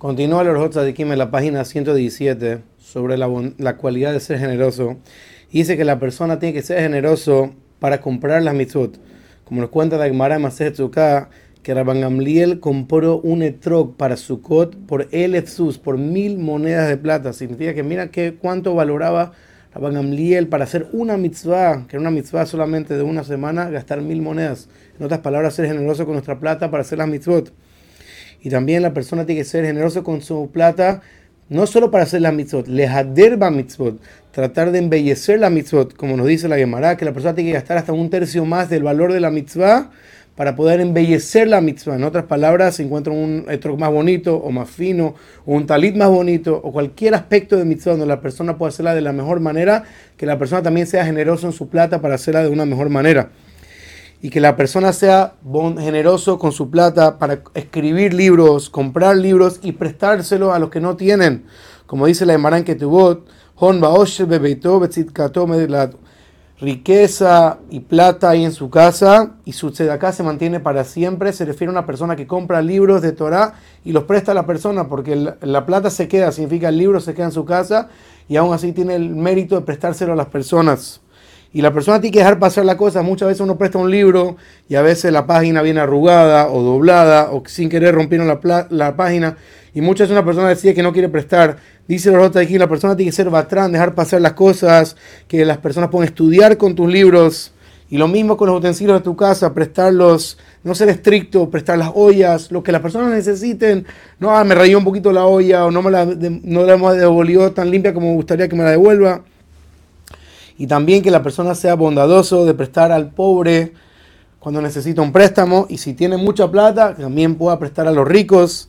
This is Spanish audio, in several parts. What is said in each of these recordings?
Continúa el Orjot Tzadikim en la página 117 sobre la, la, cualidad de ser generoso. Dice que la persona tiene que ser generoso para comprar las mitzvot. Como nos cuenta la Gemara Maser que Rabban Gamliel compró un etrog para Sukkot por el Efsus, por mil monedas de plata. Significa que mira que cuánto valoraba Rabban Gamliel para hacer una mitzvah, que era una mitzvah solamente de una semana, gastar mil monedas. En otras palabras, ser generoso con nuestra plata para hacer las mitzvot. Y también la persona tiene que ser generoso con su plata, no solo para hacer la mitzvot, lehaderba mitzvot, tratar de embellecer la mitzvot, como nos dice la Gemara, que la persona tiene que gastar hasta un tercio más del valor de la mitzvah para poder embellecer la mitzvah. En otras palabras, se encuentra un etrog más bonito o más fino, o un talit más bonito, o cualquier aspecto de mitzvah donde la persona pueda hacerla de la mejor manera, que la persona también sea generoso en su plata para hacerla de una mejor manera y que la persona sea generoso con su plata para escribir libros, comprar libros y prestárselo a los que no tienen. Como dice la Emaran Ketubot, Hon riqueza y plata ahí en su casa y su acá se mantiene para siempre. Se refiere a una persona que compra libros de Torah y los presta a la persona porque la plata se queda, significa el libro se queda en su casa y aún así tiene el mérito de prestárselo a las personas. Y la persona tiene que dejar pasar la cosa. Muchas veces uno presta un libro y a veces la página viene arrugada o doblada o sin querer rompieron la, la página. Y muchas veces una persona decide que no quiere prestar. Dice los aquí, la persona tiene que ser batrán, dejar pasar las cosas, que las personas puedan estudiar con tus libros. Y lo mismo con los utensilios de tu casa, prestarlos, no ser estricto, prestar las ollas, lo que las personas necesiten. No, ah, me rayó un poquito la olla o no me la, no la hemos devolvido tan limpia como me gustaría que me la devuelva y también que la persona sea bondadoso de prestar al pobre cuando necesita un préstamo y si tiene mucha plata también pueda prestar a los ricos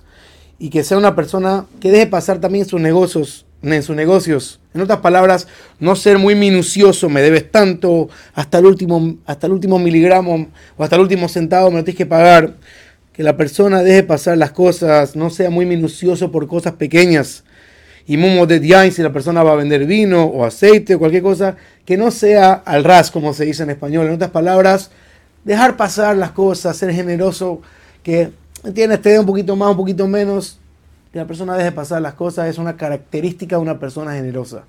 y que sea una persona que deje pasar también sus negocios en sus negocios. En otras palabras no ser muy minucioso me debes tanto hasta el último hasta el último miligramo o hasta el último centavo me lo tienes que pagar. Que la persona deje pasar las cosas no sea muy minucioso por cosas pequeñas y mumo de diain si la persona va a vender vino o aceite o cualquier cosa, que no sea al ras, como se dice en español. En otras palabras, dejar pasar las cosas, ser generoso, que tienes, te dé un poquito más, un poquito menos, que la persona deje pasar las cosas, es una característica de una persona generosa.